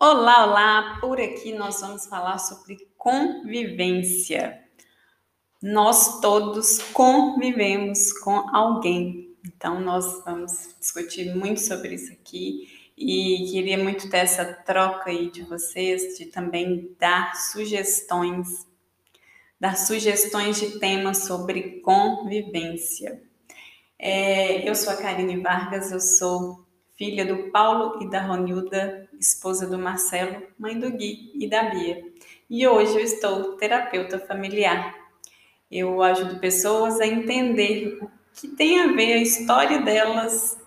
Olá, olá! Por aqui nós vamos falar sobre convivência. Nós todos convivemos com alguém, então nós vamos discutir muito sobre isso aqui e queria muito ter essa troca aí de vocês, de também dar sugestões, dar sugestões de temas sobre convivência. É, eu sou a Karine Vargas, eu sou filha do Paulo e da Ronilda, esposa do Marcelo, mãe do Gui e da Bia. E hoje eu estou terapeuta familiar. Eu ajudo pessoas a entender o que tem a ver a história delas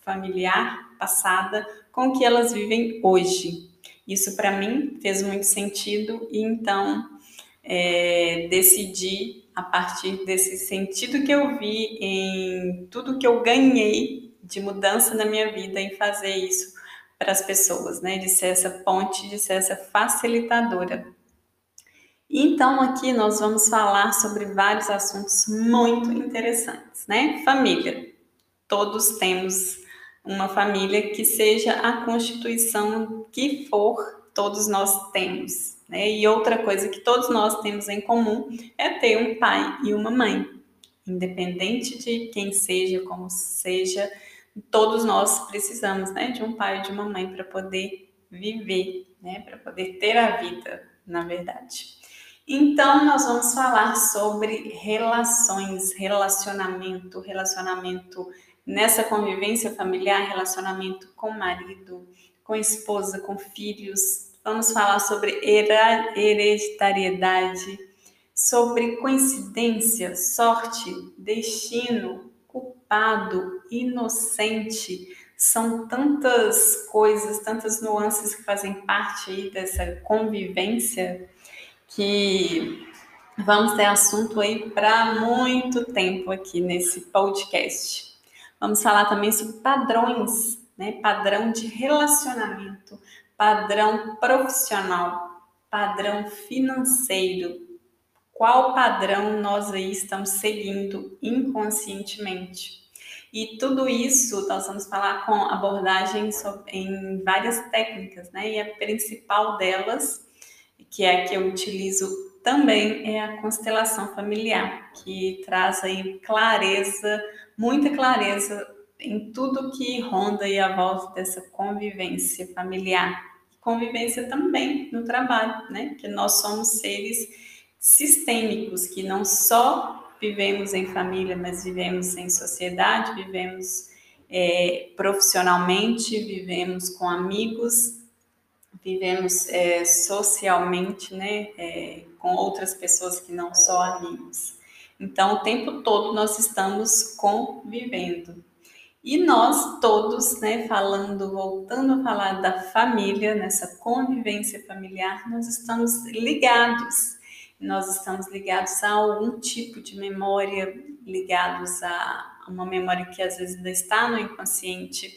familiar, passada, com o que elas vivem hoje. Isso para mim fez muito sentido e então é, decidi, a partir desse sentido que eu vi em tudo que eu ganhei de mudança na minha vida em fazer isso para as pessoas, né? De ser essa ponte, de ser essa facilitadora. Então, aqui nós vamos falar sobre vários assuntos muito interessantes, né? Família. Todos temos uma família que seja a constituição que for, todos nós temos. Né? E outra coisa que todos nós temos em comum é ter um pai e uma mãe. Independente de quem seja, como seja, todos nós precisamos, né, de um pai e de uma mãe para poder viver, né, para poder ter a vida, na verdade. Então, nós vamos falar sobre relações, relacionamento, relacionamento nessa convivência familiar, relacionamento com marido, com esposa, com filhos. Vamos falar sobre hereditariedade, sobre coincidência, sorte, destino, culpado, inocente. São tantas coisas, tantas nuances que fazem parte aí dessa convivência que vamos ter assunto aí para muito tempo aqui nesse podcast. Vamos falar também sobre padrões, né? Padrão de relacionamento, padrão profissional, padrão financeiro, qual padrão nós aí estamos seguindo inconscientemente. E tudo isso nós vamos falar com abordagem em várias técnicas, né? E a principal delas, que é a que eu utilizo também, é a constelação familiar, que traz aí clareza, muita clareza em tudo que ronda aí a volta dessa convivência familiar. Convivência também no trabalho, né? Que nós somos seres sistêmicos, que não só vivemos em família, mas vivemos em sociedade, vivemos é, profissionalmente, vivemos com amigos, vivemos é, socialmente, né, é, com outras pessoas que não só amigos. Então, o tempo todo nós estamos convivendo. E nós todos, né, falando, voltando a falar da família, nessa convivência familiar, nós estamos ligados nós estamos ligados a algum tipo de memória, ligados a uma memória que às vezes ainda está no inconsciente,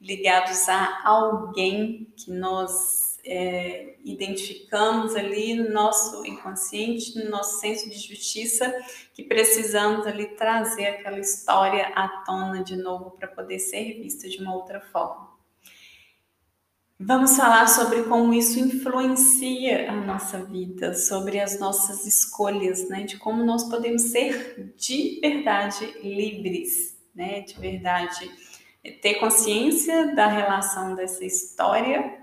ligados a alguém que nós é, identificamos ali no nosso inconsciente, no nosso senso de justiça, que precisamos ali trazer aquela história à tona de novo para poder ser vista de uma outra forma. Vamos falar sobre como isso influencia a nossa vida, sobre as nossas escolhas, né? De como nós podemos ser de verdade livres, né? De verdade ter consciência da relação dessa história,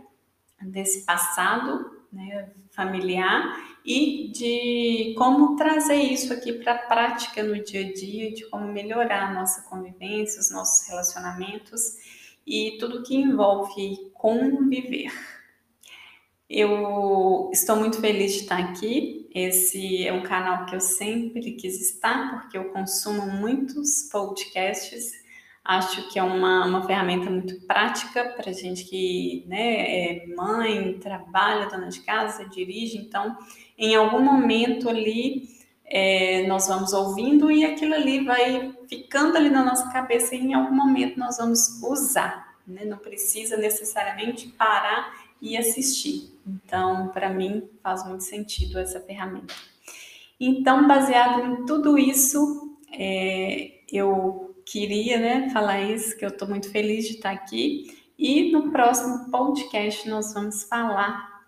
desse passado, né? Familiar e de como trazer isso aqui para a prática no dia a dia, de como melhorar a nossa convivência, os nossos relacionamentos e tudo que envolve conviver. Eu estou muito feliz de estar aqui. Esse é um canal que eu sempre quis estar, porque eu consumo muitos podcasts. Acho que é uma, uma ferramenta muito prática para gente que né, é mãe, trabalha, dona de casa, dirige. Então, em algum momento ali, é, nós vamos ouvindo e aquilo ali vai ficando ali na nossa cabeça e em algum momento nós vamos usar, né? Não precisa necessariamente parar e assistir. Então, para mim, faz muito sentido essa ferramenta. Então, baseado em tudo isso, é, eu queria né, falar isso, que eu estou muito feliz de estar aqui E no próximo podcast nós vamos falar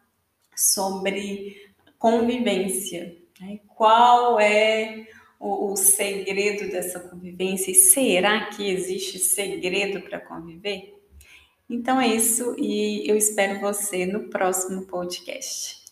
sobre convivência. Né? Qual é o, o segredo dessa convivência? E será que existe segredo para conviver? Então é isso e eu espero você no próximo podcast.